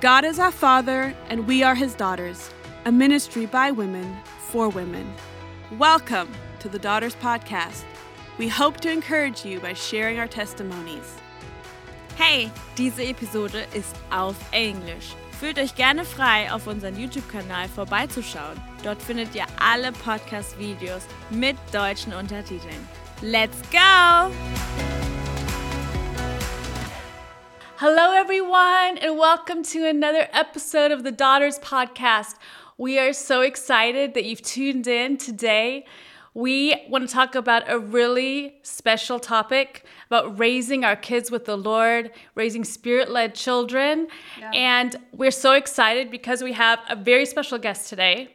God is our Father, and we are His daughters, a ministry by women for women. Welcome to the Daughters Podcast. We hope to encourage you by sharing our testimonies. Hey, diese Episode ist auf Englisch. Fühlt euch gerne frei, auf unseren YouTube-Kanal vorbeizuschauen. Dort findet ihr alle Podcast-Videos mit deutschen Untertiteln. Let's go! Hello, everyone, and welcome to another episode of the Daughters Podcast. We are so excited that you've tuned in today. We want to talk about a really special topic about raising our kids with the Lord, raising spirit led children. Yeah. And we're so excited because we have a very special guest today,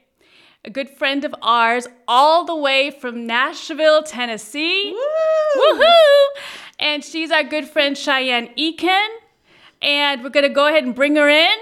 a good friend of ours, all the way from Nashville, Tennessee. Woo! Woohoo! And she's our good friend Shi-Anne Eakin and we're going to go ahead and bring her in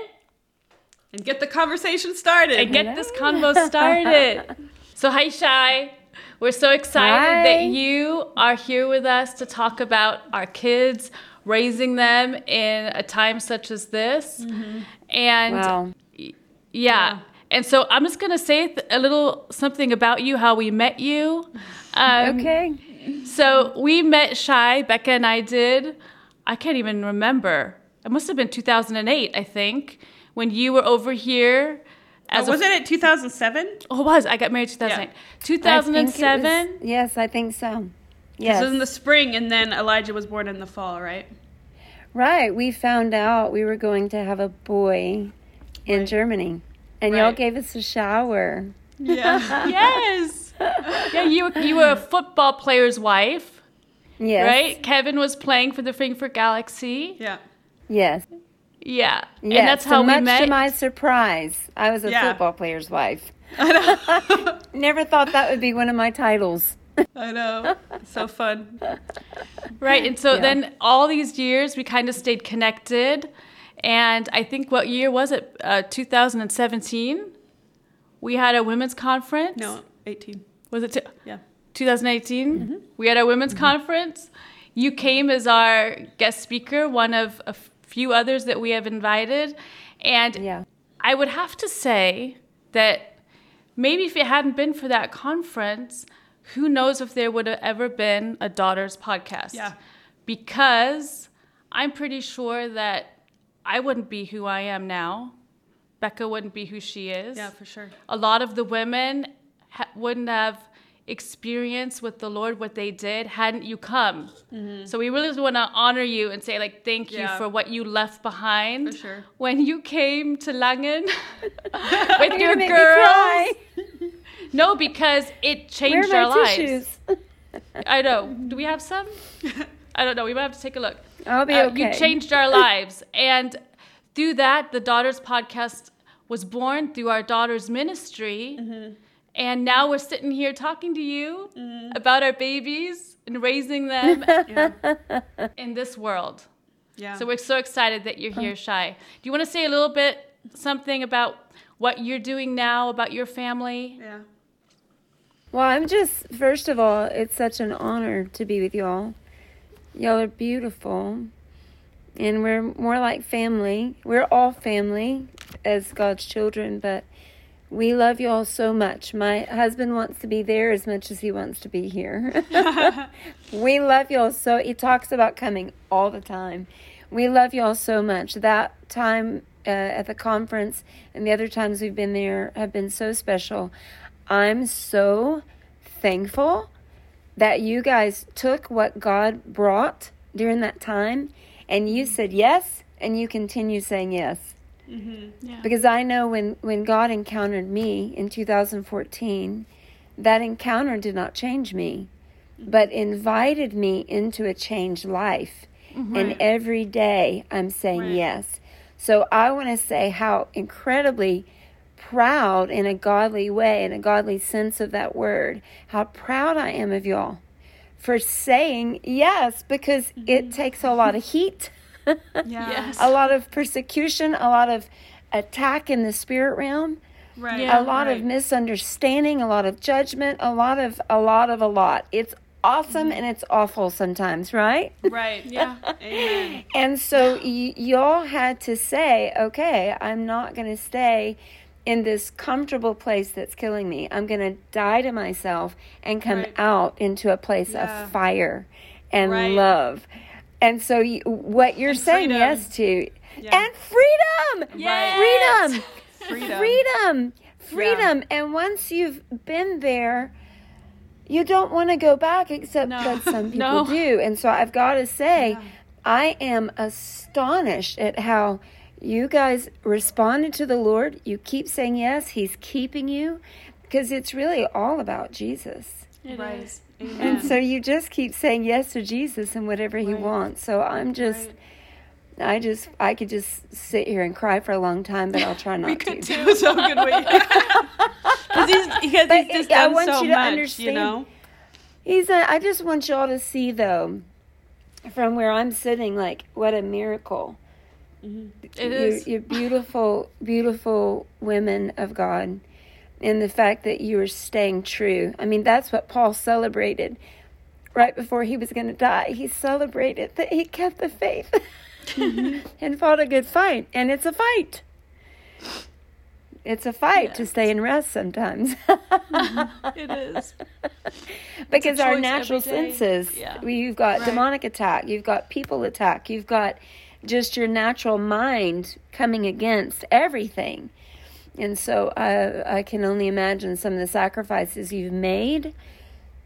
and get the conversation started and get Hello. this convo started. so, hi, Shy. We're so excited hi. that you are here with us to talk about our kids, raising them in a time such as this. Mm-hmm. And wow. yeah. yeah. And so I'm just going to say a little something about you, how we met you. Um, okay. So we met Shy, Becca and I did. I can't even remember it must have been 2008, I think, when you were over here. Oh, as oh, wasn't it 2007? Oh, it was. I got married 2008. Yeah. 2007? yes, I think so. Yes. This was in the spring, and then Elijah was born in the fall, right? Right. We found out we were going to have a boy in right. Germany, and right. y'all gave us a shower. Yeah. yes. Yeah, you you were a football player's wife. Yes. Right? Kevin was playing for the Frankfurt Galaxy. Yeah. Yes. Yeah. Yes. And that's how so we much met. to my surprise, I was a yeah. football player's wife. i Never thought that would be one of my titles. I know. So fun. Right. And so yeah. then all these years we kind of stayed connected. And I think what year was it? Uh, 2017? We had a women's conference. No, 18. Was it? T- yeah. 2018? Mm-hmm. We had a women's mm-hmm. conference. You came as our guest speaker, one of a few others that we have invited. And yeah. I would have to say that maybe if it hadn't been for that conference, who knows if there would have ever been a Daughters podcast. Yeah. Because I'm pretty sure that I wouldn't be who I am now. Becca wouldn't be who she is. Yeah, for sure. A lot of the women ha- wouldn't have experience with the Lord, what they did, hadn't you come. Mm-hmm. So we really want to honor you and say, like, thank you for what you left behind sure. when you came to Langen with your girls. no, because it changed our lives. I know. Do we have some? I don't know. We might have to take a look. I'll be uh, okay. You changed our lives. And through that, the Daughters Podcast was born through our daughter's ministry. Mm-hmm and now we're sitting here talking to you mm. about our babies and raising them in this world. Yeah. So we're so excited that you're here, Shy. Do you want to say a little bit something about what you're doing now, about your family? Yeah. Well, I'm just, first of all, it's such an honor to be with y'all. Y'all are beautiful. And we're more like family. We're all family as God's children, but we love you all so much. My husband wants to be there as much as he wants to be here. we love you all so. He talks about coming all the time. We love you all so much. That time uh, at the conference and the other times we've been there have been so special. I'm so thankful that you guys took what God brought during that time and you said yes and you continue saying yes. Mm-hmm. Yeah. Because I know when, when God encountered me in 2014, that encounter did not change me, mm-hmm. but invited me into a changed life. Mm-hmm. And every day I'm saying right. yes. So I want to say how incredibly proud in a godly way, in a godly sense of that word, how proud I am of y'all for saying yes because mm-hmm. it takes a lot of heat yes. a lot of persecution, a lot of attack in the spirit realm. Right. Yeah, a lot right. of misunderstanding, a lot of judgment, a lot of a lot of a lot. It's awesome mm-hmm. and it's awful sometimes, right? Right. Yeah. Amen. And so y- y'all had to say, okay, I'm not going to stay in this comfortable place that's killing me. I'm going to die to myself and come Right. out into a place Yeah. of fire and Right. love. And so you, what you're saying freedom. yes to Yeah. and freedom. Yes. Freedom. Freedom. Freedom. Freedom. And once you've been there, you don't want to go back, except No. that some people No. do. And so I've got to say, Yeah. I am astonished at how you guys responded to the Lord. You keep saying yes, He's keeping you because it's really all about Jesus. It Right. is. Amen. And so you just keep saying yes to Jesus and whatever He Right. wants. So I'm just. Right. I just I could just sit here and cry for a long time, but I'll try not we to. could too. So good we. Because he's, he's just I done want so you to much, you understand- know. He's a, I just want y'all to see though, from where I'm sitting, like what a miracle. Mm-hmm. It you, is. You're beautiful, beautiful women of God, and the fact that you are staying true. I mean, that's what Paul celebrated right before he was going to die. He celebrated that he kept the faith and fought a good fight, and it's a fight. It's a fight to stay in rest sometimes. It is. because our natural senses, yeah. you've got Right. demonic attack you've got people attack you've got just your natural mind coming against everything and so I, I can only imagine some of the sacrifices you've made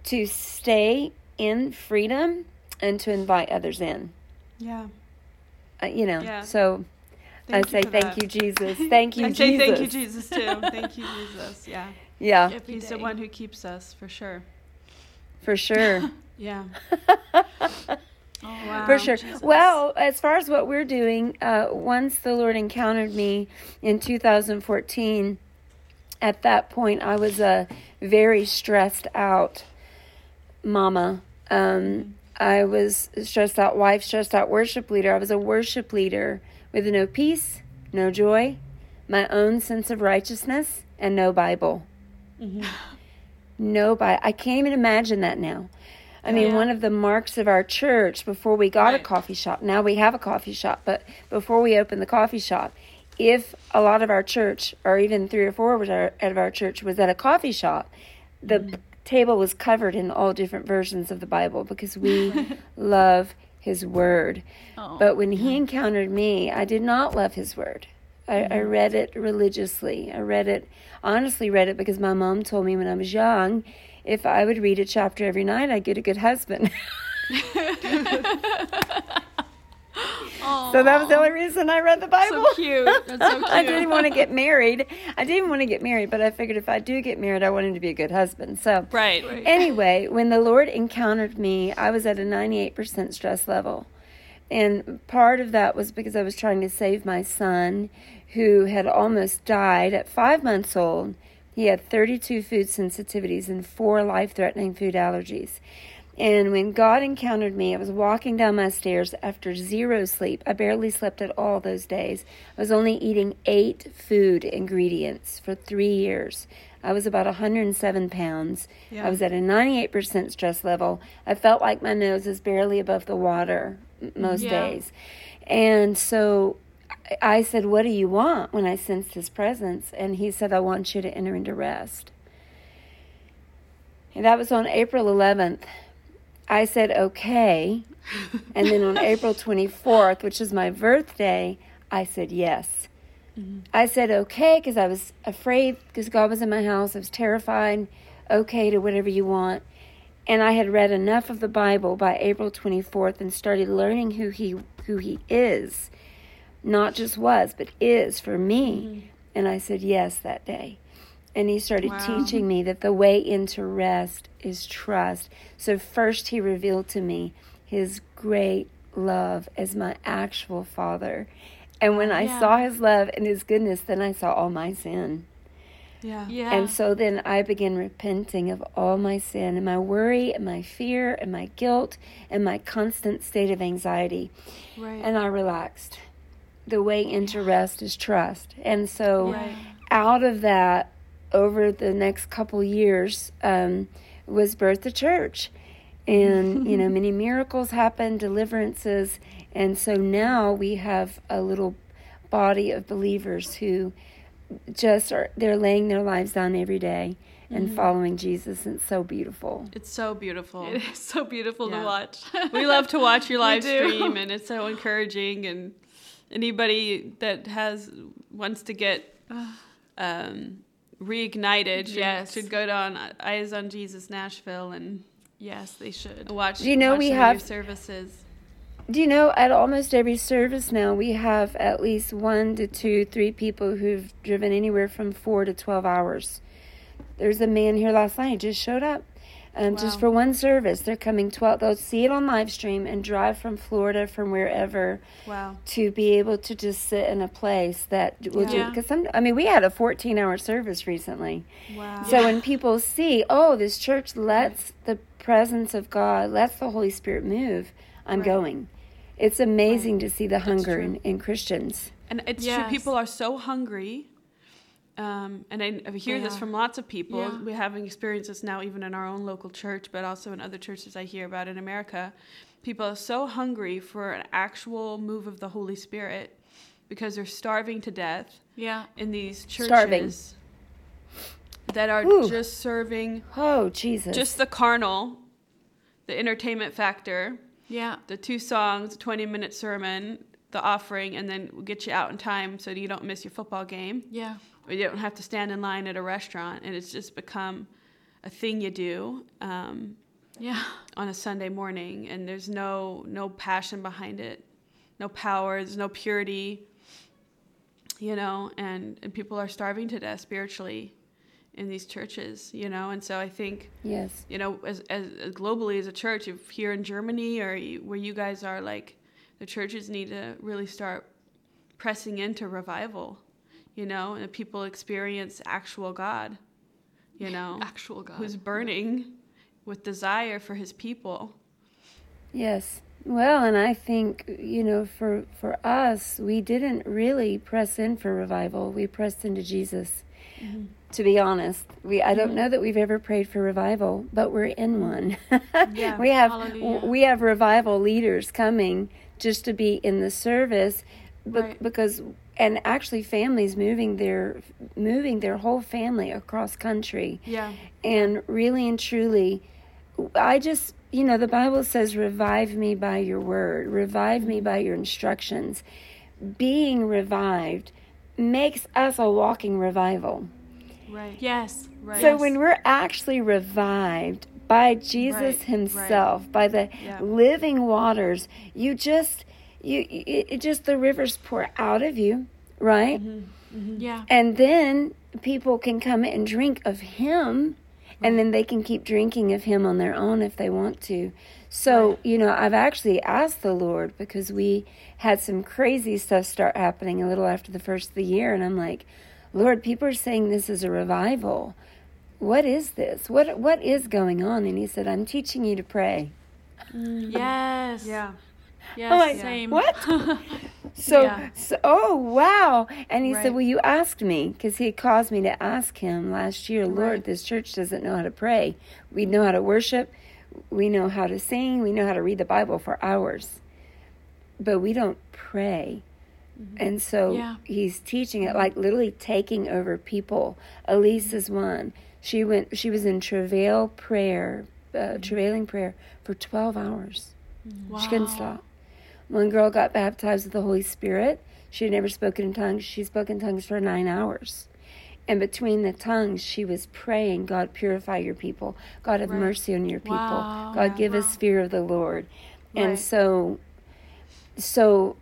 to stay in freedom and to invite others in Yeah. uh, you know Yeah. so Thank i say thank that. you jesus thank you I say jesus thank you, Jesus, too. Thank you, Jesus. Yeah. yeah Every He's the one who keeps us, for sure. for sure Yeah. Oh, Wow. For sure. Jesus. Well, as far as what we're doing, uh, once the Lord encountered me in 2014, at that point I was a very stressed out mama. Um, I was stressed out wife, stressed out worship leader. I was a worship leader with no peace, no joy, my own sense of righteousness, and no Bible. No Bible. I can't even imagine that now. I mean, Yeah. one of the marks of our church before we got a coffee shop, now we have a coffee shop, but before we opened the coffee shop, if a lot of our church, or even three or four out of our church, was at a coffee shop, the p- table was covered in all different versions of the Bible because we love His Word. Oh. But when He encountered me, I did not love His Word. I, I mm-hmm. read it religiously. I read it, honestly, read it because my mom told me when I was young, if I would read a chapter every night, I'd get a good husband. so that was the only reason I read the Bible. So cute. That's so cute. I didn't want to get married. I didn't want to get married, but I figured if I do get married, I want him to be a good husband. So, Right. anyway, when the Lord encountered me, I was at a 98% stress level. And part of that was because I was trying to save my son, who had almost died at five months old. He had 32 food sensitivities and four life threatening food allergies. And when God encountered me, I was walking down my stairs after zero sleep. I barely slept at all those days. I was only eating eight food ingredients for three years. I was about 107 pounds. Yeah. I was at a 98% stress level. I felt like my nose is barely above the water most Yeah. days. And so I- said, What do you want when I sensed his presence? And he said, I want you to enter into rest. And that was on April 11th. I said, Okay. And then on April 24th, which is my birthday, I said yes. Mm-hmm. I said okay because I was afraid because God was in my house. I was terrified. Okay to whatever you want. And I had read enough of the Bible by April 24th and started learning who he who he is. Not just was, but is for me. Mm-hmm. And I said yes that day. And he started Wow. teaching me that the way into rest is trust. So first he revealed to me his great love as my actual father. And when I Yeah. saw his love and his goodness, then I saw all my sin. Yeah. Yeah. And so then I began repenting of all my sin and my worry and my fear and my guilt and my constant state of anxiety. Right. And I relaxed. The way into rest is trust. And so Right. out of that, over the next couple years, um, was birth the church. And, you know, many miracles happen, deliverances. And so now we have a little body of believers who just are, they're laying their lives down every day and Mm-hmm. following Jesus. And it's so beautiful. It's so beautiful. It is so beautiful Yeah. to watch. we love to watch your live stream and it's so encouraging and anybody that has wants to get um, reignited should, Yes. should go down eyes on jesus nashville and yes, they should. watch Do you know we some of your have- services Do you know at almost every service now we have at least one to two, three people who've driven anywhere from four to 12 hours. There's a man here last night who just showed up. Um, Just for one service, they're coming 12. They'll see it on live stream and drive from Florida, from wherever, wow to be able to just sit in a place that will do. Yeah. Because some, I mean, we had a 14 hour service recently. wow So when people see, oh, this church lets the presence of God, lets the Holy Spirit move, I'm Right. going. It's amazing to see the hunger in, in Christians. and it's Yes. true people are so hungry um, and I, I hear They this from lots of people. Yeah. We're having experiences now, even in our own local church, but also in other churches I hear about in America. People are so hungry for an actual move of the Holy Spirit because they're starving to death Yeah. in these churches Starving. that are Ooh. just serving Oh, Jesus. just the carnal, the entertainment factor, Yeah. the two songs, 20 minute sermon, the offering, and then we'll get you out in time so you don't miss your football game Yeah. or you don't have to stand in line at a restaurant. And it's just become a thing you do um, Yeah. on a Sunday morning, and there's no no passion behind it, no power, there's no purity, you know, and, and people are starving to death spiritually in these churches, you know, and so I think yes. you know, as, as, as globally as a church, if here in Germany or you, where you guys are, like the churches need to really start pressing into revival, you know, and people experience actual God, you know, Actual God. who's burning with desire for His people. Yes. Well, and I think, you know, for, for us, we didn't really press in for revival. We pressed into Jesus. Mm-hmm. To be honest, we I don't mm-hmm. know that we've ever prayed for revival, but we're in one. Yeah. we have Hallelujah. we have revival leaders coming just to be in the service be- Right. because and actually families moving their moving their whole family across country Yeah. and really and truly i just you know the bible says revive me by your word revive me by your instructions being revived makes us a walking revival Right. Yes. Right. so when we're actually revived by jesus Right, himself by the Yeah. living waters. You just you it, it just the rivers pour out of you right? Mm-hmm. Mm-hmm. Yeah. and then people can come and drink of him and then they can keep drinking of him on their own if they want to. So you know i've actually asked the lord because we had some crazy stuff start happening a little after the first of the year and i'm like lord people are saying this is a revival what is this what what is going on and he said i'm teaching you to pray mm, Yes. Yeah. Yes. I'm like, Same. what So, Yeah. so, oh wow! And he Right. said, "Well, you asked me because he caused me to ask him last year. Lord, Right. this church doesn't know how to pray. We know how to worship, we know how to sing, we know how to read the Bible for hours, but we don't pray." Mm-hmm. And so Yeah. he's teaching it like literally taking over people. Elise is one. She went. She was in travail prayer, uh, travailing prayer for twelve hours. She couldn't Wow. stop. One girl got baptized with the Holy Spirit. She had never spoken in tongues. She spoke in tongues for nine hours. And between the tongues, she was praying, God, purify your people. God, have Right. mercy on your people. Wow. God, give us fear of the Lord. And so, so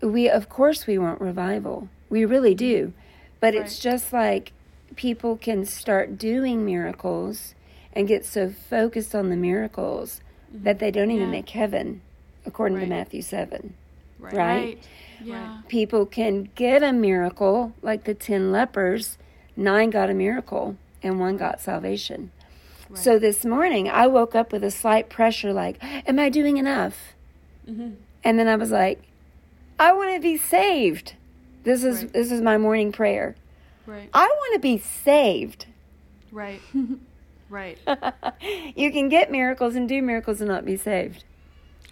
we, of course, we want revival. We really do. But it's just like people can start doing miracles and get so focused on the miracles that they don't even Yeah. make heaven, according Right. to Matthew 7. Right. Right. Right. Yeah. People can get a miracle, like the 10 lepers, nine got a miracle, and one got salvation. So this morning, I woke up with a slight pressure like, Am I doing enough? Mm-hmm. And then I was like, I want to be saved. This is Right. this is my morning prayer. Right. I want to be saved. Right. Right. you can get miracles and do miracles and not be saved.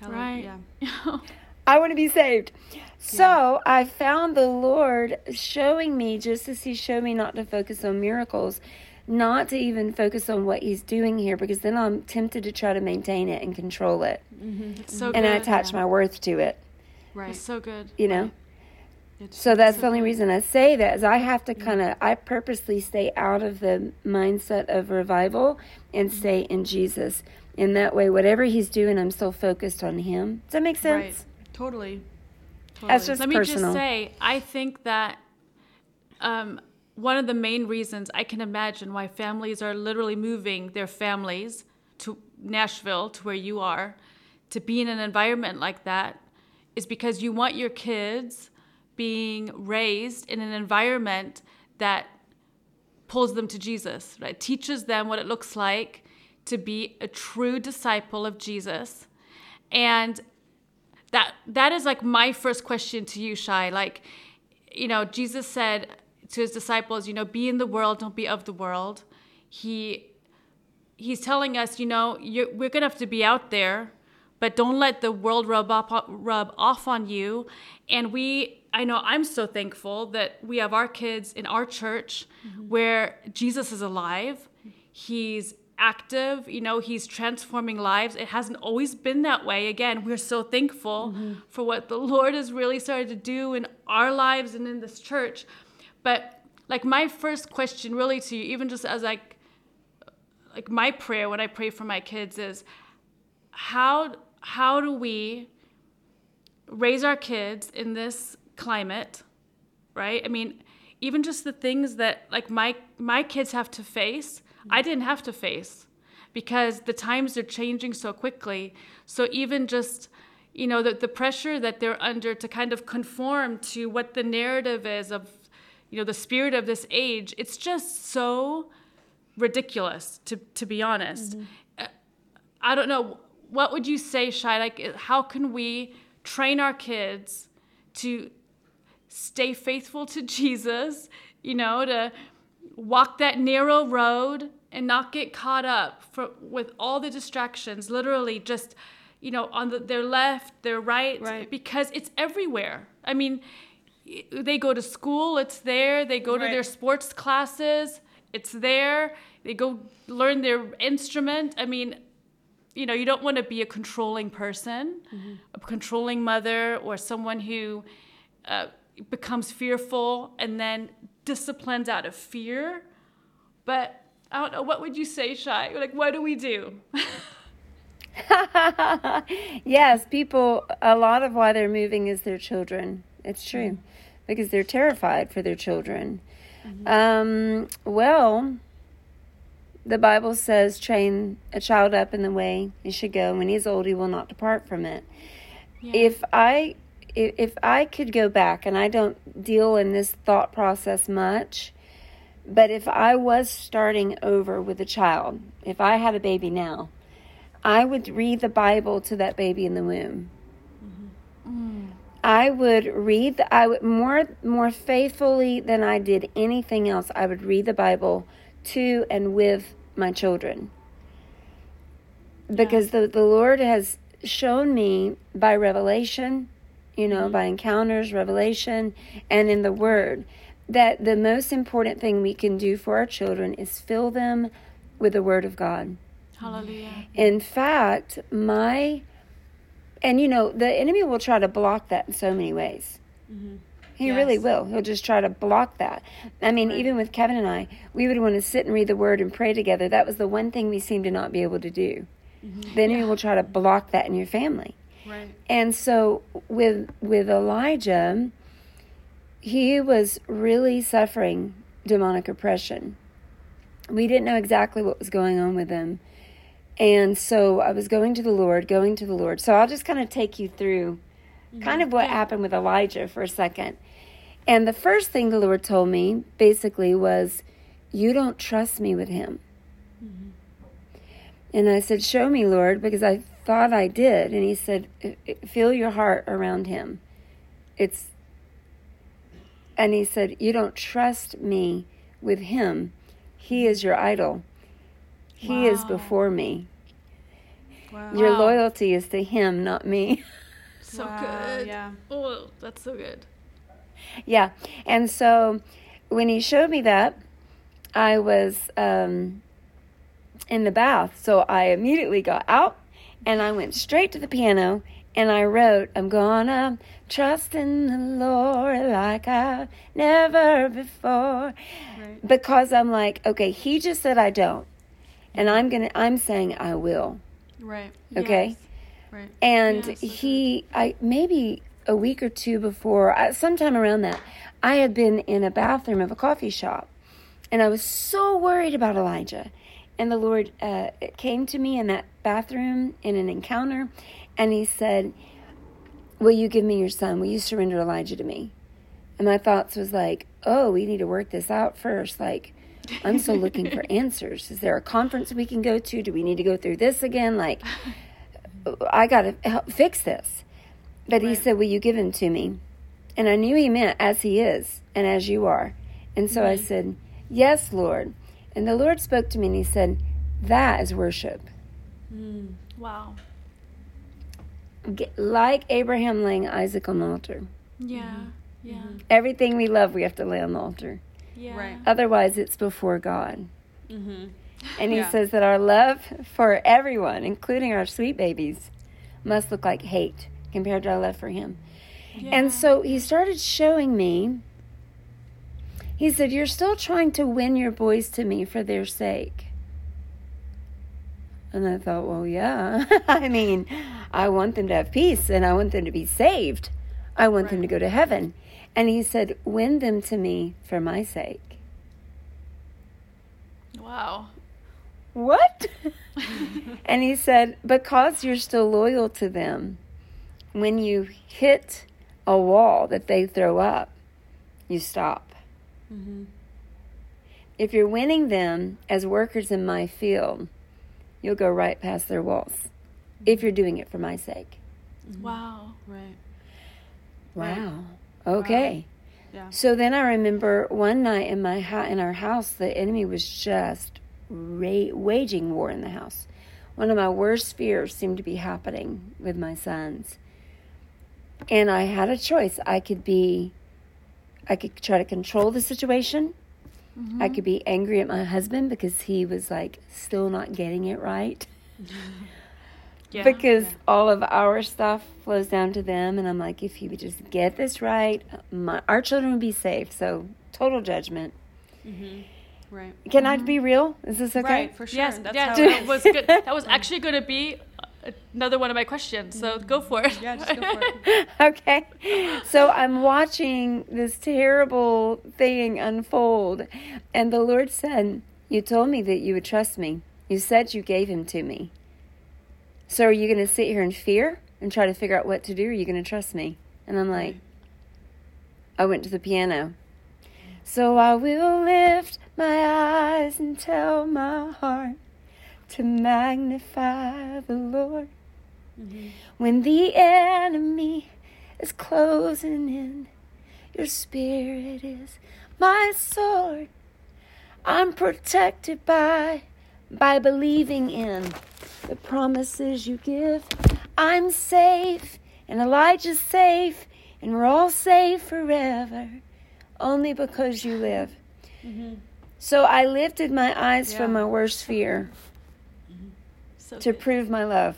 I Right. Yeah. I want to be saved. So I found the Lord showing me, just as He showed me not to focus on miracles, not to even focus on what He's doing here, because then I'm tempted to try to maintain it and control it. Mm-hmm. It's so And good. I attach my worth to it, Right. It's so good. you know? It's- So that's so the only good. reason I say that is I have to kind of I purposely stay out of the mindset of revival and stay in Jesus. And that way whatever he's doing I'm still focused on him. Does that make sense? Right. Totally. totally. That's just Let me personal. just say, I think that um, one of the main reasons I can imagine why families are literally moving their families to Nashville, to where you are, to be in an environment like that, is because you want your kids being raised in an environment that pulls them to Jesus, right? Teaches them what it looks like to be a true disciple of Jesus. And that that is like my first question to you, Shai. Like, you know, Jesus said to his disciples, you know, be in the world, don't be of the world. He he's telling us, you know, we're gonna have to be out there, but don't let the world rub off, rub off on you. And we, I know, I'm so thankful that we have our kids in our church mm-hmm. where Jesus is alive. He's active, you know, he's transforming lives. It hasn't always been that way. Again, we're so thankful mm-hmm. for what the Lord has really started to do in our lives and in this church. But like my first question really to you, even just as like like my prayer when I pray for my kids is how how do we raise our kids in this climate, right? I mean, even just the things that like my my kids have to face, I didn't have to face because the times are changing so quickly. So even just you know the, the pressure that they're under to kind of conform to what the narrative is of you know the spirit of this age it's just so ridiculous to to be honest Uh, i don't know what would you say Shai? like how can we train our kids to stay faithful to jesus you know to walk that narrow road and not get caught up for, with all the distractions literally just you know on the, their left their right, Right. because it's everywhere. I mean they go to school it's there. They go to their sports classes it's there. They go learn their instrument. I mean you know you don't want to be a controlling person a controlling mother or someone who uh, becomes fearful and then disciplines out of fear but i don't know what would you say shy like what do we do yes, people, a lot of why they're moving is their children. It's true. Because they're terrified for their children. Um, well, the Bible says, train a child up in the way he should go. When he's old, he will not depart from it. If I if, if I could go back, and I don't deal in this thought process much, but if I was starting over with a child, if I had a baby now, I would read the Bible to that baby in the womb. Mm-hmm. I would read the, I would more more faithfully than I did anything else. I would read the Bible to and with my children. Because the the Lord has shown me by revelation, you know, mm-hmm. by encounters, revelation, and in the word that the most important thing we can do for our children is fill them with the word of God. hallelujah In fact, my and you know the enemy will try to block that in so many ways. Mm-hmm. He really will. He'll just try to block that. I mean, even with Kevin and I, we would want to sit and read the Word and pray together. That was the one thing we seemed to not be able to do. Mm-hmm. The enemy will try to block that in your family. Right. And so with with Elijah, he was really suffering demonic oppression. We didn't know exactly what was going on with him. And so I was going to the Lord, going to the Lord. So I'll just kind of take you through mm-hmm. kind of what happened with Elijah for a second. And the first thing the Lord told me basically was, You don't trust me with him. Mm-hmm. And I said, Show me, Lord, because I thought I did. And he said, "I- I- Feel your heart around him. It's, and he said, You don't trust me with him. He is your idol. He is before me. Wow. Your loyalty is to him, not me. So Wow, good. Yeah. Oh, that's so good. yeah. And so when he showed me that, I was um, in the bath. So I immediately got out and I went straight to the piano and I wrote, I'm gonna trust in the Lord like I've never before. Right. Because I'm like, okay, he just said I don't. And I'm gonna I'm saying I will. Right. Okay. Yes. Right. And he, I maybe a week or two before, sometime around that, I had been in a bathroom of a coffee shop, and I was so worried about Elijah. And the Lord uh, came to me in that bathroom in an encounter, and He said, "Will you give me your son? Will you surrender Elijah to me?" And my thoughts was like, "Oh, we need to work this out first. Like, I'm still looking for answers. Is there a conference we can go to? Do we need to go through this again? Like, I got to help fix this. But he said, Will you give him to me? And I knew he meant as he is and as you are. And so I said, Yes, Lord. And the Lord spoke to me and he said, That is worship. Mm. Wow. G- Like Abraham laying Isaac on the altar. Yeah. Yeah. Everything we love, we have to lay on the altar. Yeah. Right. Otherwise, it's before God. Mm-hmm. And he Yeah. says that our love for everyone, including our sweet babies, must look like hate compared to our love for him. Yeah. And so he started showing me. He said, You're still trying to win your boys to me for their sake. And I thought, Well, yeah. I mean, I want them to have peace and I want them to be saved. I want them to go to heaven. And he said, Win them to me for my sake. Wow. What? and he said, Because you're still loyal to them, when you hit a wall that they throw up, you stop. Mm-hmm. If you're winning them as workers in my field, you'll go right past their walls if you're doing it for my sake. Wow. Right. Wow. Okay. Yeah. So then I remember one night in my ha- in our house, the enemy was just ra- waging war in the house. One of my worst fears seemed to be happening with my sons, and I had a choice. I could be, I could try to control the situation. I could be angry at my husband because he was like still not getting it right. Yeah. because all of our stuff flows down to them and i'm like if you would just get this right my, our children would be safe so total judgment Mm-hmm. Right. can i be real is this okay Right. For sure. yes. That's yes. how That was good. That was actually going to be another one of my questions. So mm-hmm. go for it. Yeah. Just go for it. okay so i'm watching this terrible thing unfold and the lord said you told me that you would trust me you said you gave him to me so are you going to sit here in fear and try to figure out what to do or are you going to trust me and i'm like I went to the piano. So I will lift my eyes and tell my heart to magnify the Lord. Mm-hmm. When the enemy is closing in, your spirit is my sword. I'm protected by by believing in the promises you give. I'm safe, and Elijah's safe, and we're all safe forever, only because you live. Mm-hmm. So I lifted my eyes Yeah. from my worst fear So to good. prove my love.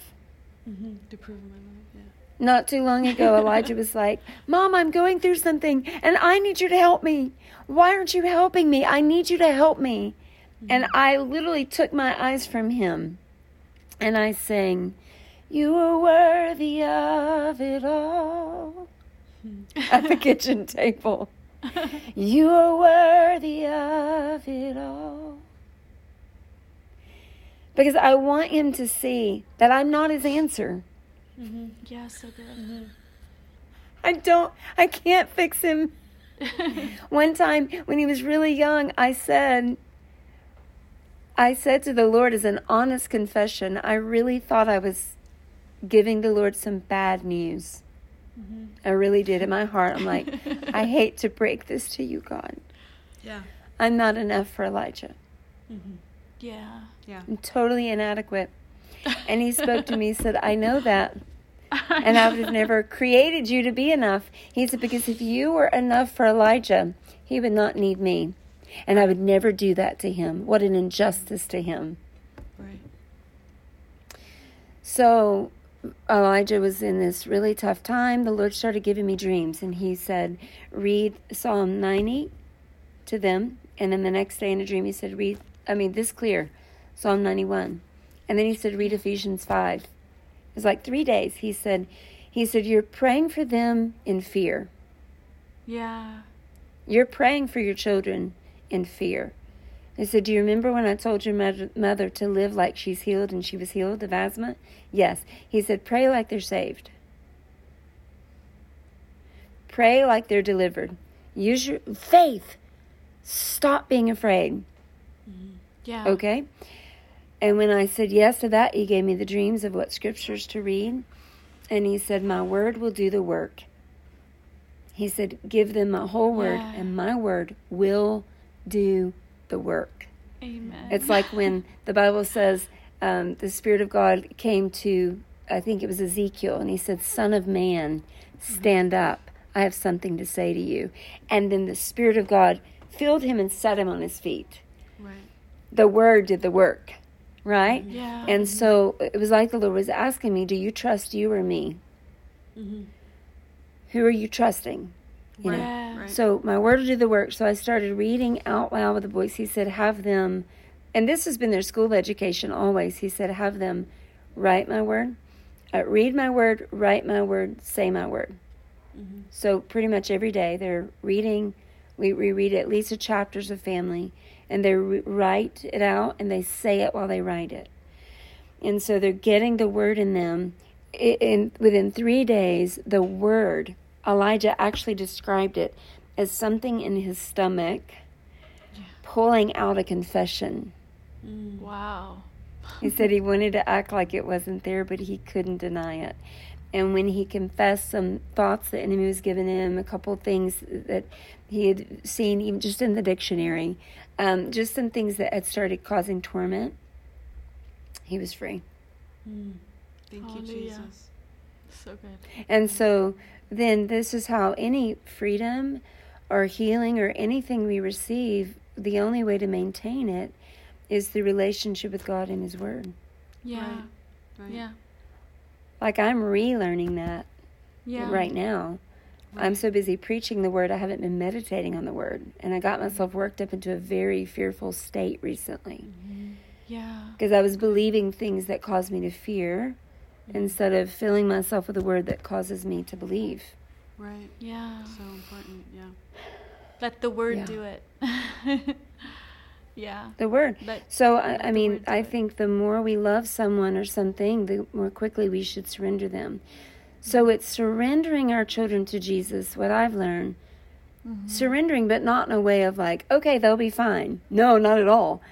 Mm-hmm. To prove my love. Yeah. Not too long ago, Elijah was like, Mom, I'm going through something and I need you to help me. Why aren't you helping me? I need you to help me. And I literally took my eyes from him and I sang, You are worthy of it all at the kitchen table. You are worthy of it all. Because I want him to see that I'm not his answer. Mm-hmm. Yeah, so good. I don't, I can't fix him. One time when he was really young, I said, I said to the Lord as an honest confession, I really thought I was giving the Lord some bad news. I really did in my heart. I'm like, I hate to break this to you, God. Yeah. I'm not enough for Elijah. Mm-hmm. Yeah. Yeah. I'm totally inadequate. And he spoke to me, said, I know that. And I would have never created you to be enough. He said, Because if you were enough for Elijah, he would not need me. And I would never do that to him. What an injustice to him. Right. So Elijah was in this really tough time. The Lord started giving me dreams, and he said, Read Psalm 90 to them. And then the next day in a dream, he said, Read, I mean, this clear, Psalm 91. And then he said, Read Ephesians 5. It was like three days. He said, he said, You're praying for them in fear. Yeah. You're praying for your children in fear. He said, Do you remember when I told your mother, mother to live like she's healed and she was healed of asthma? Yes. He said, Pray like they're saved. Pray like they're delivered. Use your faith. Stop being afraid. Mm-hmm. Yeah. Okay? And when I said yes to that, he gave me the dreams of what scriptures to read. And he said, My word will do the work. He said, Give them my whole word, Yeah. and my word will do the work. Amen. It's like when the Bible says um, the Spirit of God came to, I think it was Ezekiel, and he said, Son of man, stand up. I have something to say to you. And then the Spirit of God filled him and set him on his feet. Right. The Word did the work, right? yeah. And so it was like the Lord was asking me, Do you trust you or me? Mm-hmm. Who are you trusting? You know? Right. So my word will do the work. So I started reading out loud with the boys. He said, have them, and this has been their school education always. He said, have them write my word, uh, read my word, write my word, say my word. Mm-hmm. So pretty much every day they're reading. We, we read at least a chapters of family, and they write it out and they say it while they write it. And so they're getting the word in them. I- In within three days, the word Elijah actually described it as something in his stomach pulling out a confession. Mm. Wow. He said he wanted to act like it wasn't there, but he couldn't deny it. And when he confessed some thoughts the enemy was giving him, a couple things that he had seen, even just in the dictionary, um, just some things that had started causing torment, he was free. Mm. Thank you, Jesus. So good. And so then this is how any freedom or healing or anything we receive, the only way to maintain it is the relationship with God and His Word. Yeah. Right. Yeah. Like I'm relearning that Yeah. right now. I'm so busy preaching the Word, I haven't been meditating on the Word. And I got myself worked up into a very fearful state recently mm-hmm. Yeah. because I was believing things that caused me to fear instead of filling myself with the Word that causes me to believe. Right. Yeah. So important. Yeah. Let the word Yeah. do it. yeah. The Word. Let So I, I mean, word do I it. think the more we love someone or something, the more quickly we should surrender them. So it's surrendering our children to Jesus. What I've learned, Mm-hmm. surrendering, but not in a way of like, okay, they'll be fine. No, not at all.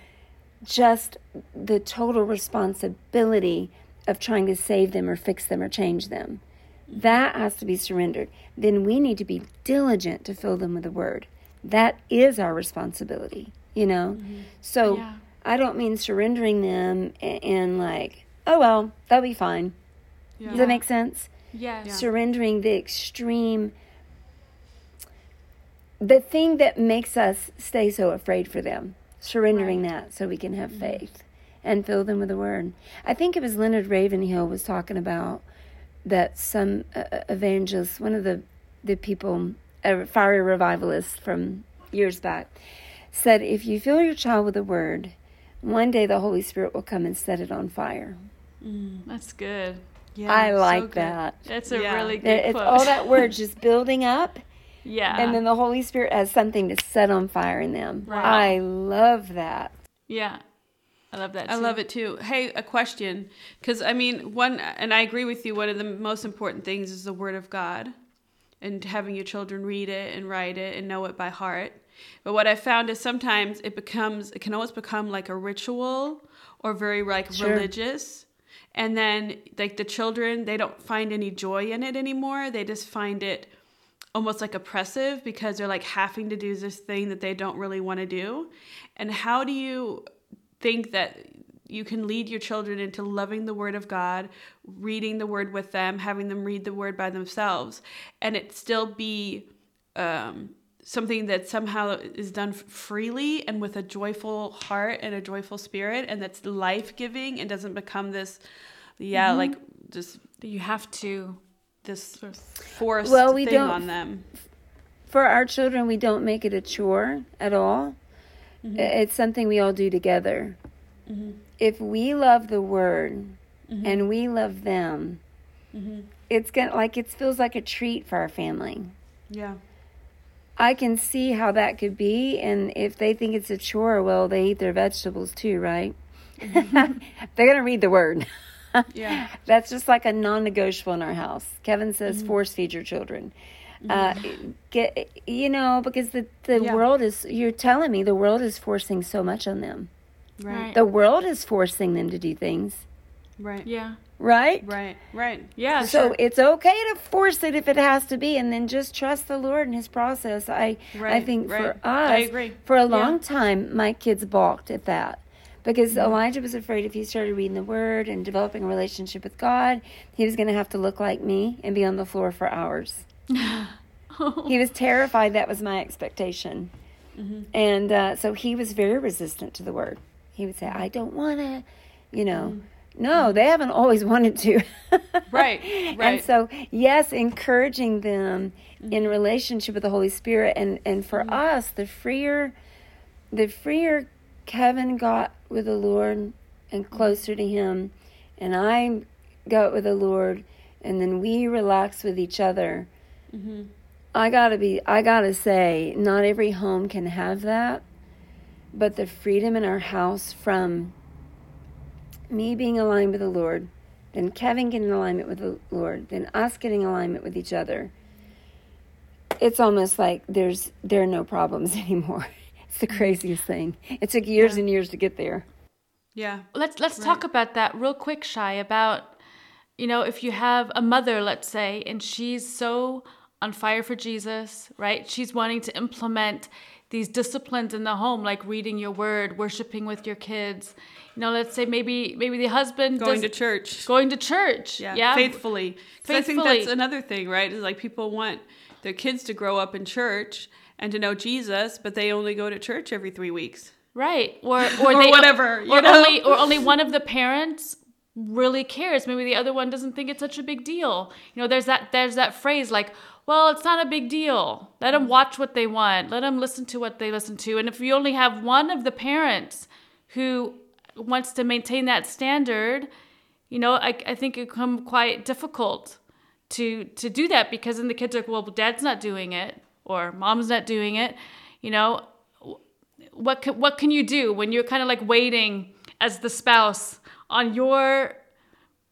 Just the total responsibility of trying to save them or fix them or change them. That has to be surrendered. Then we need to be diligent to fill them with the word. That is our responsibility, you know? So Yeah. I don't mean surrendering them and, and like, oh, well, they'll be fine. Yeah. Does that make sense? Yes. Surrendering the extreme, the thing that makes us stay so afraid for them, surrendering that so we can have faith and fill them with the word. I think it was Leonard Ravenhill was talking about that some uh, uh, evangelist, one of the the people, a fiery revivalist from years back, said, if you fill your child with the word, one day the Holy Spirit will come and set it on fire. Mm. That's good. Yeah. I like good. that. That's a Yeah. really good That It's quote. all that word just building up, yeah. and then the Holy Spirit has something to set on fire in them. Right. I love that. yeah. I love that. I love it too. Hey, a question. Because, I mean, one, and I agree with you, one of the most important things is the Word of God and having your children read it and write it and know it by heart. But what I found is sometimes it becomes, it can almost become like a ritual or very like Sure. religious. And then, like the children, they don't find any joy in it anymore. They just find it almost like oppressive because they're like having to do this thing that they don't really want to do. And how do you think that you can lead your children into loving the word of God, reading the word with them, having them read the word by themselves, and it still be um, something that somehow is done freely and with a joyful heart and a joyful spirit, and that's life giving and doesn't become this, yeah, mm-hmm. like just you have to this forced well, we thing don't, on them. For our children, we don't make it a chore at all. Mm-hmm. It's something we all do together. Mm-hmm. If we love the word mm-hmm. and we love them, mm-hmm. it's gonna like it feels like a treat for our family. Yeah. I can see how that could be, and if they think it's a chore, well, they eat their vegetables too, right? Mm-hmm. They're gonna read the word. yeah. That's just like a non-negotiable in our house. Kevin says, mm-hmm. force feed your children. Uh, get you know because the the yeah. world is you're telling me the world is forcing so much on them right the world is forcing them to do things right yeah right right right yeah so sure. it's okay to force it if it has to be and then just trust the lord and his process i right, i think right. for us for a long yeah. time my kids balked at that because mm-hmm. Elijah was afraid if he started reading the word and developing a relationship with God, he was going to have to look like me and be on the floor for hours. he was terrified that was my expectation. Mm-hmm. And uh, so he was very resistant to the word. He would say, I don't want to, you know. Mm-hmm. No, they haven't always wanted to. right, right. And so, yes, encouraging them mm-hmm. in relationship with the Holy Spirit. And, and for mm-hmm. us, the freer, the freer Kevin got with the Lord and closer to Him, and I got with the Lord, and then we relax with each other. Mm-hmm. I gotta be, I gotta say, not every home can have that, but the freedom in our house from me being aligned with the Lord, then Kevin getting alignment with the Lord, then us getting alignment with each other. It's almost like there's there are no problems anymore. It's the craziest thing. It took years yeah. and years to get there. Yeah. Let's let's right. talk about that real quick, Shy, about you know, if you have a mother, let's say, and she's so on fire for Jesus, right? She's wanting to implement these disciplines in the home, like reading your word, worshiping with your kids. You know, let's say maybe maybe the husband going to church, going to church, yeah, yeah. faithfully. faithfully. I think that's another thing, right? Is like people want their kids to grow up in church and to know Jesus, but they only go to church every three weeks, right? Or or, or they, whatever, or know? only or only one of the parents really cares. Maybe the other one doesn't think it's such a big deal. You know, there's that there's that phrase like well, it's not a big deal. Let them watch what they want. Let them listen to what they listen to. And if you only have one of the parents who wants to maintain that standard, you know, I, I think it become quite difficult to to do that because then the kids are like, well, dad's not doing it or mom's not doing it. You know, what can, what can you do when you're kind of like waiting as the spouse on your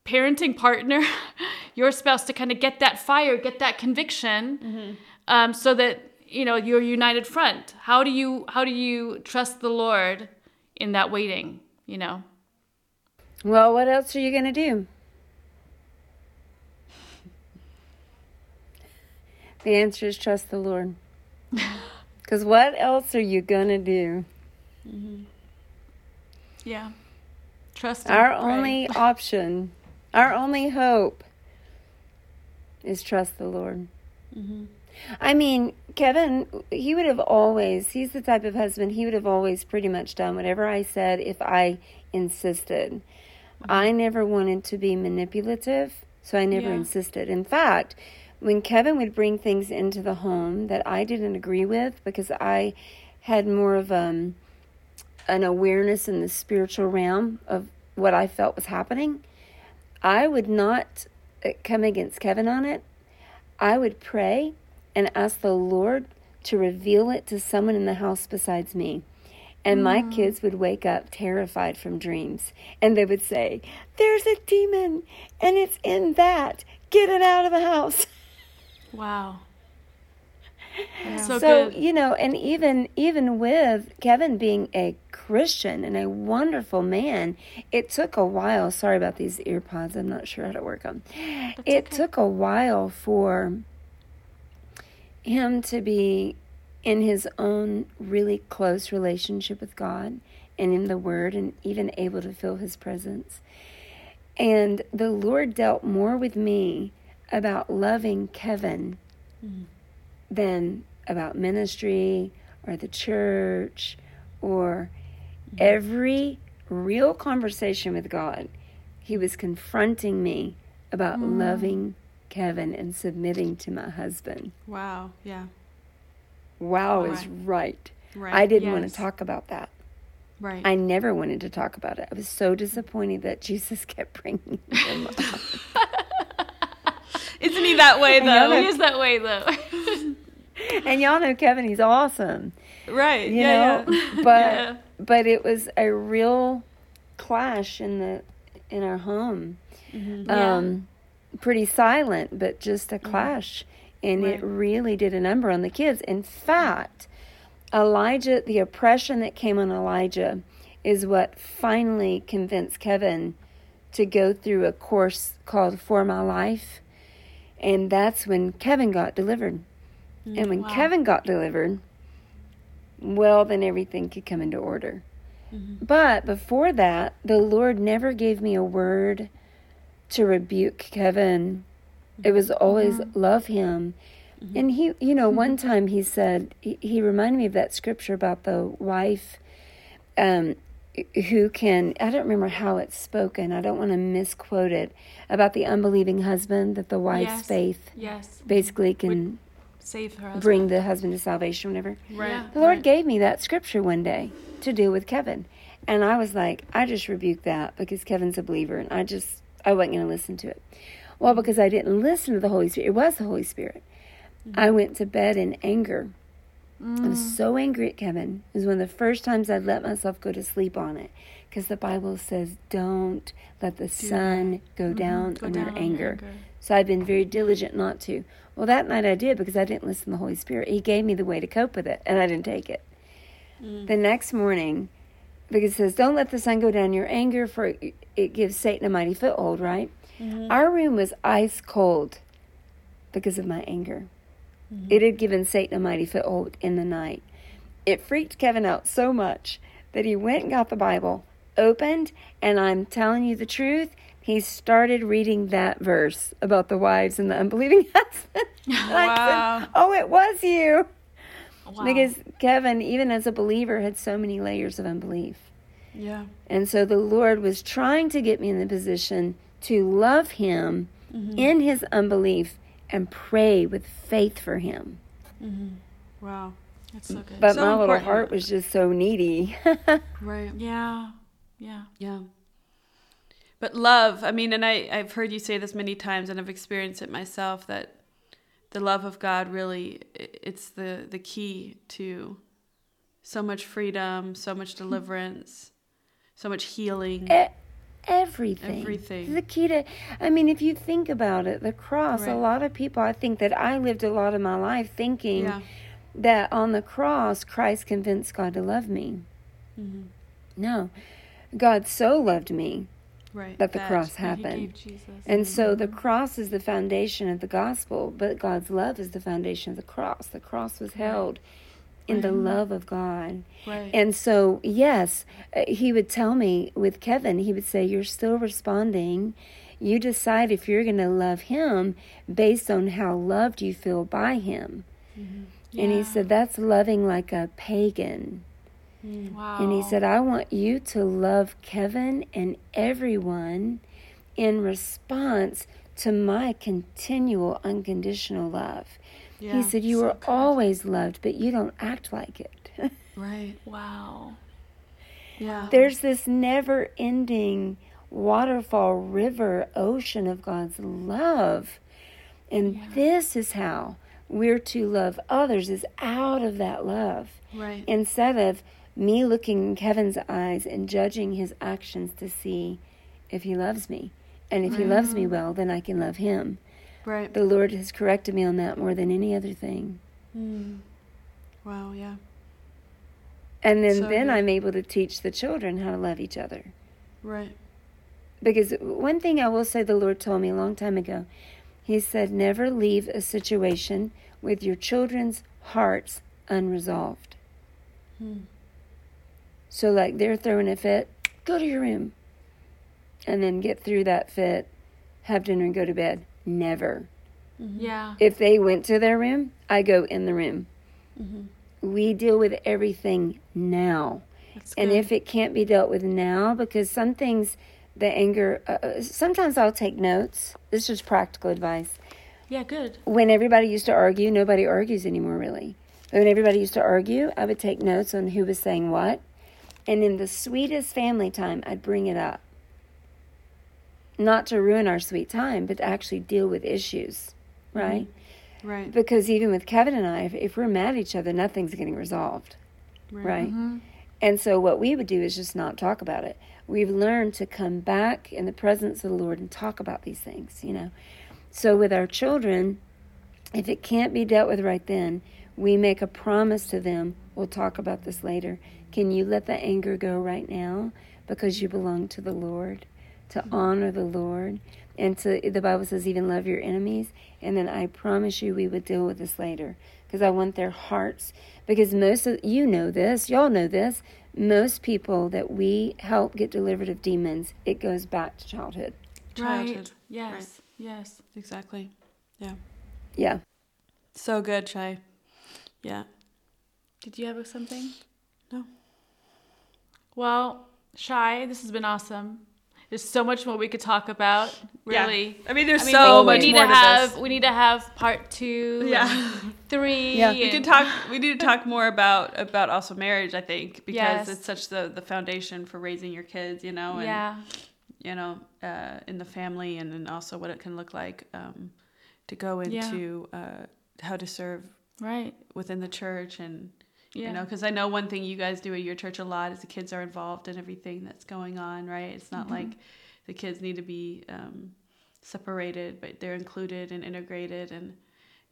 parenting partner, your spouse, to kind of get that fire, get that conviction, mm-hmm. um, so that you know you're united front. How do you how do you trust the Lord in that waiting? You know. Well, what else are you gonna do? The answer is trust the Lord. Because what else are you gonna do? Mm-hmm. Yeah. Trust. Our only option our only hope is trust the Lord. Mm-hmm. I mean, Kevin, he would have always, he's the type of husband, he would have always pretty much done whatever I said if I insisted. Mm-hmm. I never wanted to be manipulative, so I never yeah. insisted. In fact, when Kevin would bring things into the home that I didn't agree with because I had more of um, an awareness in the spiritual realm of what I felt was happening, I would not come against Kevin on it. I would pray and ask the Lord to reveal it to someone in the house besides me. And mm. my kids would wake up terrified from dreams. And they would say, There's a demon, and it's in that. Get it out of the house. Wow. Yeah. So, so you know, and even even with Kevin being a Christian and a wonderful man, it took a while. Sorry about these earpods. I'm not sure how to work them. That's it okay. took a while for him to be in his own really close relationship with God and in the Word and even able to feel His presence. And the Lord dealt more with me about loving Kevin mm-hmm. than about ministry or the church or. Every real conversation with God. He was confronting me about mm. loving Kevin and submitting to my husband. Wow, yeah. Wow is right. right. I didn't yes. want to talk about that. Right. I never wanted to talk about it. I was so disappointed that Jesus kept bringing him up. Isn't he that way though? He is that way though. and y'all know Kevin, he's awesome. Right. You yeah, know? Yeah. But yeah. But it was a real clash in the in our home. Mm-hmm. Um pretty silent, but just a mm-hmm. clash. And right. it really did a number on the kids. In fact, Elijah, the oppression that came on Elijah is what finally convinced Kevin to go through a course called For My Life. And that's when Kevin got delivered. Mm, and when wow. Kevin got delivered, well, then everything could come into order. Mm-hmm. But before that, the Lord never gave me a word to rebuke Kevin. It was always mm-hmm. love him. Mm-hmm. And he, you know, one mm-hmm. time he said, he, he, reminded me of that scripture about the wife um, who can, I don't remember how it's spoken, I don't want to misquote it, about the unbelieving husband, that the wife's yes. faith yes. basically can Would save her husband. bring the husband to salvation, whatever. Right. Yeah. The Lord right. gave me that scripture one day to deal with Kevin. And I was like, I just rebuked that because Kevin's a believer and I just I wasn't going to listen to it. Well, because I didn't listen to the Holy Spirit, it was the Holy Spirit. Mm-hmm. I went to bed in anger. Mm. I was mm. so angry at Kevin. It was one of the first times I'd let myself go to sleep on it. Because the Bible says, don't let the Do sun that. go mm-hmm. down go on down your anger. anger. So I've been very diligent not to. Well, that night I did because I didn't listen to the Holy Spirit. He gave me the way to cope with it, and I didn't take it. Mm. The next morning, because it says, Don't let the sun go down your anger, for it gives Satan a mighty foothold, right? Mm-hmm. Our room was ice cold because of my anger. Mm-hmm. It had given Satan a mighty foothold in the night. It freaked Kevin out so much that he went and got the Bible, opened, and I'm telling you the truth, he started reading that verse about the wives and the unbelieving husband. wow. Said, oh, it was you. Wow. Because Kevin, even as a believer, had so many layers of unbelief. Yeah. And so the Lord was trying to get me in the position to love Him mm-hmm. in His unbelief and pray with faith for Him. Mm-hmm. Wow. That's so good. But so my important. little heart was just so needy. right. Yeah. Yeah. Yeah. But love, I mean, and I, I've heard you say this many times and I've experienced it myself that the love of God really it's the the key to so much freedom, so much deliverance, so much healing. E- everything. Everything. The key to I mean if you think about it, the cross, right. a lot of people I think that I lived a lot of my life thinking yeah. that on the cross Christ convinced God to love me. Mm-hmm. No. God so loved me right. that the that, cross happened. And so the mm-hmm. cross is the foundation of the gospel, but God's love is the foundation of the cross. The cross was held right. in the love of God. Right. And so, yes, uh, he would tell me with Kevin, he would say, You're still responding. You decide if you're going to love him based on how loved you feel by him. Mm-hmm. Yeah. And he said, That's loving like a pagan. Wow. And he said, I want you to love Kevin and everyone in response to my continual unconditional love. Yeah, he said, You so are good. always loved, but you don't act like it. right. Wow. Yeah. There's this never ending waterfall, river, ocean of God's love. And yeah. this is how we're to love others, is out of that love. Right. Instead of me looking in Kevin's eyes and judging his actions to see if he loves me. And if he loves me well, then I can love him. Right. The Lord has corrected me on that more than any other thing. Mm. Wow, yeah. And then, so then I'm able to teach the children how to love each other. Right. Because one thing I will say the Lord told me a long time ago, He said, never leave a situation with your children's hearts unresolved. Hmm. So, like, they're throwing a fit, go to your room. And then get through that fit, have dinner, and go to bed. Never. Yeah. If they went to their room, I go in the room. We deal with everything now. And if it can't be dealt with now, because some things, the anger, uh, uh, sometimes I'll take notes. This is practical advice. yeah, good. When everybody used to argue, nobody argues anymore, really. But when everybody used to argue, I would take notes on who was saying what. And in the sweetest family time, I'd bring it up. Not to ruin our sweet time, but to actually deal with issues, right? Right. Because even with Kevin and I, if, if we're mad at each other, nothing's getting resolved, right? Mm-hmm. And so what we would do is just not talk about it. We've learned to come back in the presence of the Lord and talk about these things, you know. So with our children, if it can't be dealt with right then, we make a promise to them, we'll talk about this later. Can you let the anger go right now because you belong to the Lord, to mm-hmm. honor the Lord, and to the Bible says even love your enemies, and then I promise you we would deal with this later because I want their hearts because most of you know this, y'all know this, most people that we help get delivered of demons, it goes back to childhood. Right. Childhood. Yes. Right. Yes. Exactly. Yeah. Yeah. So good, Shay. Yeah. Did you have something? No. Well, Shy, this has been awesome. There's so much more we could talk about. Yeah. Really. I mean, there's I mean, so we, much we need more to to have this. we need to have part two, Yeah. and three. Yeah. We and- can talk. We need to talk more about about also marriage. I think because Yes. it's such the the foundation for raising your kids. You know, and Yeah. you know, uh, in the family, and then also what it can look like um, to go Yeah. into uh, how to serve Right. within the church, and Yeah. you know, because I know one thing you guys do at your church a lot is the kids are involved in everything that's going on. Right? It's not Mm-hmm. like the kids need to be um, separated, but they're included and integrated and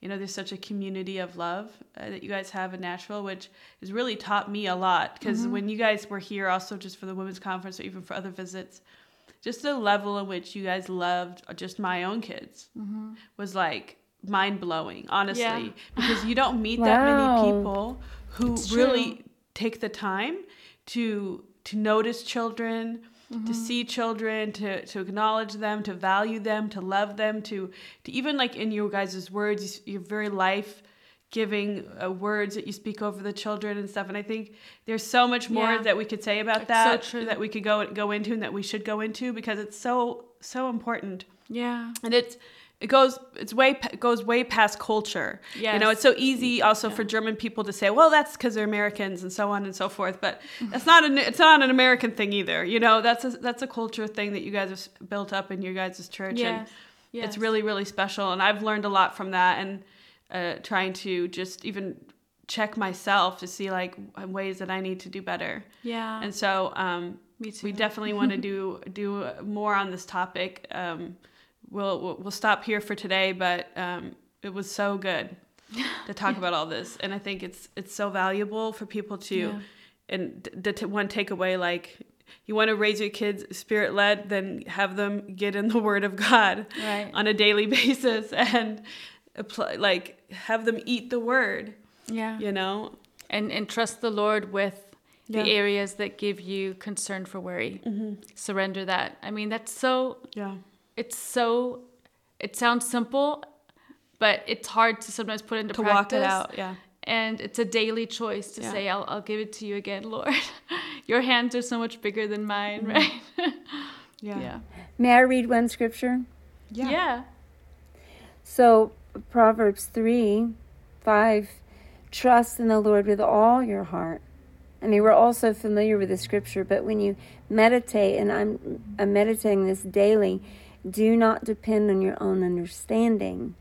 you know there's such a community of love uh, that you guys have in nashville which has really taught me a lot because when you guys were here also just for the women's conference or even for other visits just the level in which you guys loved just my own kids was like mind-blowing honestly Yeah. because you don't meet that many people who It's really true. take the time to to notice children to see children to to acknowledge them to value them to love them to to even like in your guys' words your very life giving uh, words that you speak over the children and stuff and i think there's so much more Yeah. that we could say about It's that true. that we could go go into and that we should go into because it's so so important Yeah. and it's it goes it's way it goes way past culture you know it's so easy also for german people to say well that's because they're americans and so on and so forth but that's not an it's not an american thing either you know that's a that's a culture thing that you guys have built up in your guys' church and Yes. Yes. it's really really special and i've learned a lot from that and uh, trying to just even check myself to see like ways that i need to do better Yeah. and so um, Me too. we definitely want to do do more on this topic. Um, we'll, we'll stop here for today, but um, it was so good to talk about all this, and I think it's it's so valuable for people to. Yeah. And the t- one takeaway, like you want to raise your kids spirit led, then have them get in the Word of God Right. on a daily basis, and apply, like have them eat the Word. yeah. You know, and and trust the Lord with Yeah. the areas that give you concern for worry. Surrender that. I mean, that's so. yeah, It's so. It sounds simple, but it's hard to sometimes put into to practice. walk it out. Yeah, And it's a daily choice to Yeah. say, I'll, I'll give it to you again, Lord. Your hands are so much bigger than mine, Mm-hmm. right? yeah, yeah. May I read one scripture? Yeah. So, Proverbs 3 5, trust in the Lord with all your heart. I mean, we're also familiar with the scripture, but when you meditate, and I'm, I'm meditating this daily, do not depend on your own understanding.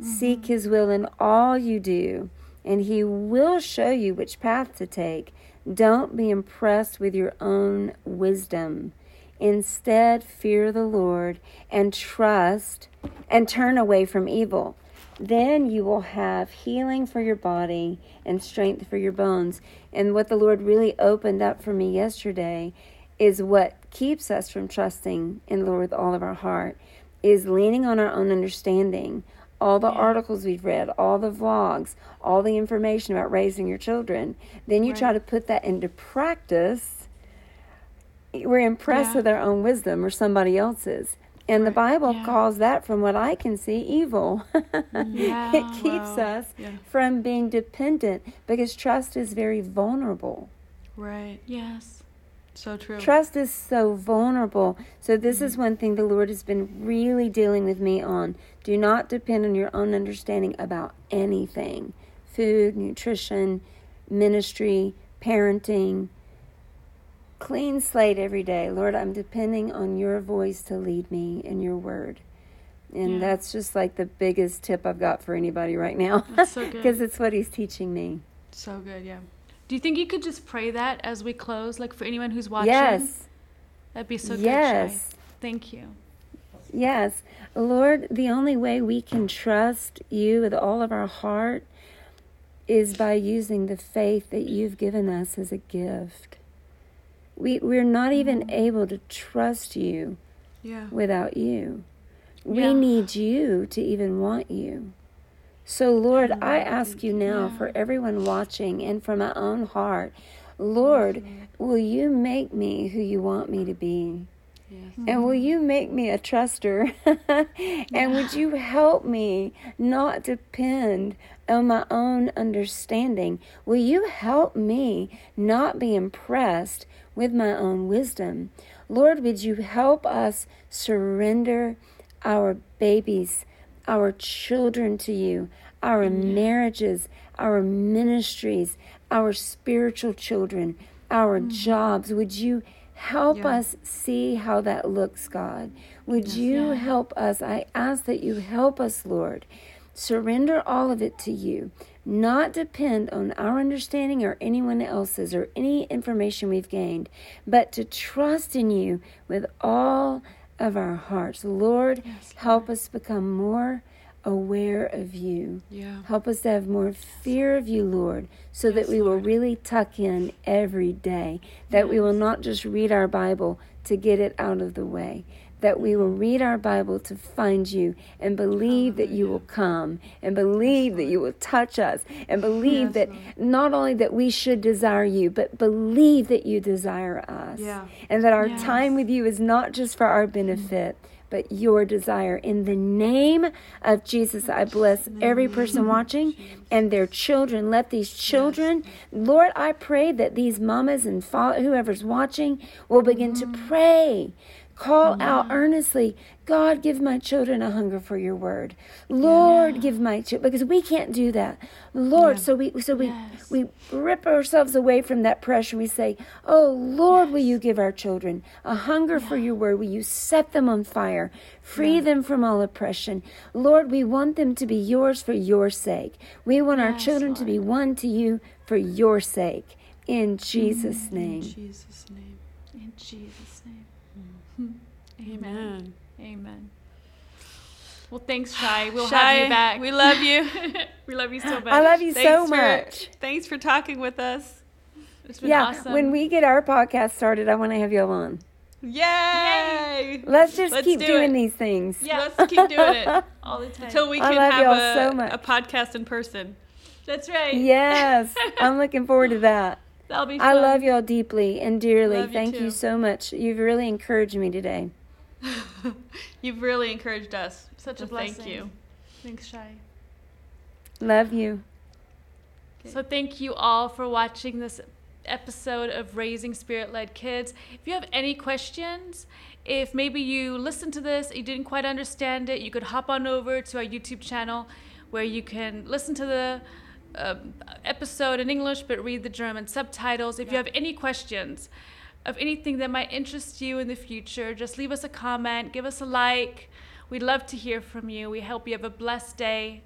Mm-hmm. Seek his will in all you do, and he will show you which path to take. Don't be impressed with your own wisdom. Instead, fear the Lord and trust and turn away from evil. Then you will have healing for your body and strength for your bones. And what the Lord really opened up for me yesterday is what keeps us from trusting in the Lord with all of our heart is leaning on our own understanding. All the articles we've read, all the vlogs, all the information about raising your children. Then you try to put that into practice we're impressed Yeah. with our own wisdom or somebody else's. And the Bible Yeah. calls that, from what I can see, evil. Yeah. it keeps Wow. us Yeah. from being dependent because trust is very vulnerable. Right. Yes. So true. Trust is so vulnerable. So, this is mm-hmm. one thing the Lord has been really dealing with me on. Do not depend on your own understanding about anything food, nutrition, ministry, parenting. Clean slate every day. Lord, I'm depending on your voice to lead me in your word. And Yeah. that's just like the biggest tip I've got for anybody right now. That's so good. Because it's what he's teaching me. So good. Yeah. Do you think you could just pray that as we close, like for anyone who's watching? Yes. That'd be so good. Yes. Thank you. Yes. Lord, the only way we can trust you with all of our heart is by using the faith that you've given us as a gift. We, we're not mm-hmm. even able to trust you Yeah. without you. We Yeah. need you to even want you. So, Lord, I ask you now for everyone watching and for my own heart, Lord, will you make me who you want me to be? Yes. And will you make me a truster? and would you help me not depend on my own understanding? Will you help me not be impressed with my own wisdom? Lord, would you help us surrender our babies, our children to you, our marriages, our ministries, our spiritual children, our mm-hmm. jobs? Would you help Yeah. us see how that looks, God? Would you Yeah. help us? I ask that you help us, Lord. Surrender all of it to you, not depend on our understanding or anyone else's or any information we've gained, but to trust in you with all of our hearts. Lord, Yes, help us become more aware of you. Yeah. Help us to have more fear of you, Lord, so that Yes, we will really tuck in every day. That we will not just read our Bible to get it out of the way. That we will read our Bible to find you and believe that you will come and believe that you will touch us and believe that not only that we should desire you, but believe that you desire us. Yeah. And that our Yes. time with you is not just for our benefit, but your desire. In the name of Jesus, I bless every person watching and their children. Let these children, Lord, I pray that these mamas and fa- whoever's watching will begin to pray. Call out earnestly, God, give my children a hunger for your word. Lord, give my children, because we can't do that. Lord, so we, so we, Yes. we rip ourselves away from that pressure. We say, Oh Lord, will you give our children a hunger for your word? Will you set them on fire? Free them from all oppression. Lord, we want them to be yours for your sake. We want our Yes, children to be one to you for your sake. In mm, Jesus' name. In Jesus' name. In Jesus' name. Amen. Amen. Well, thanks, Shai. We'll Shai, have you back. We love you. we love you so much. I love you Thanks so for- much. Thanks for talking with us. It's been Yeah, awesome. when we get our podcast started, I want to have you all on. Yay! Let's just Let's keep do doing it. these things. Yeah. Let's keep doing it all the time. until we I can love have a, so much. a podcast in person. That's right. Yes, I'm looking forward to that. That'll be fun. I love y'all deeply and dearly. Love you Thank too. you so much. You've really encouraged me today. You've really encouraged us. Such a blessing. Thank you. Thanks, Shai. Love you. So thank you all for watching this episode of Raising Spirit Led Kids. If you have any questions, if maybe you listened to this, you didn't quite understand it, you could hop on over to our YouTube channel where you can listen to the um, episode in English but read the German subtitles. If you have any questions of anything that might interest you in the future, just leave us a comment, give us a like. We'd love to hear from you. We hope you have a blessed day.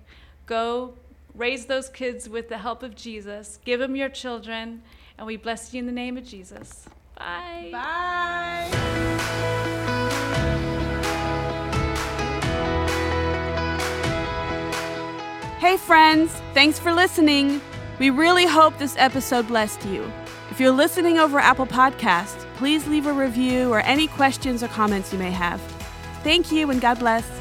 Go raise those kids with the help of Jesus. Give them your children, and we bless you in the name of Jesus. Bye. Bye. Hey, friends, thanks for listening. We really hope this episode blessed you. If you're listening over Apple Podcasts, please leave a review or any questions or comments you may have. Thank you and God bless.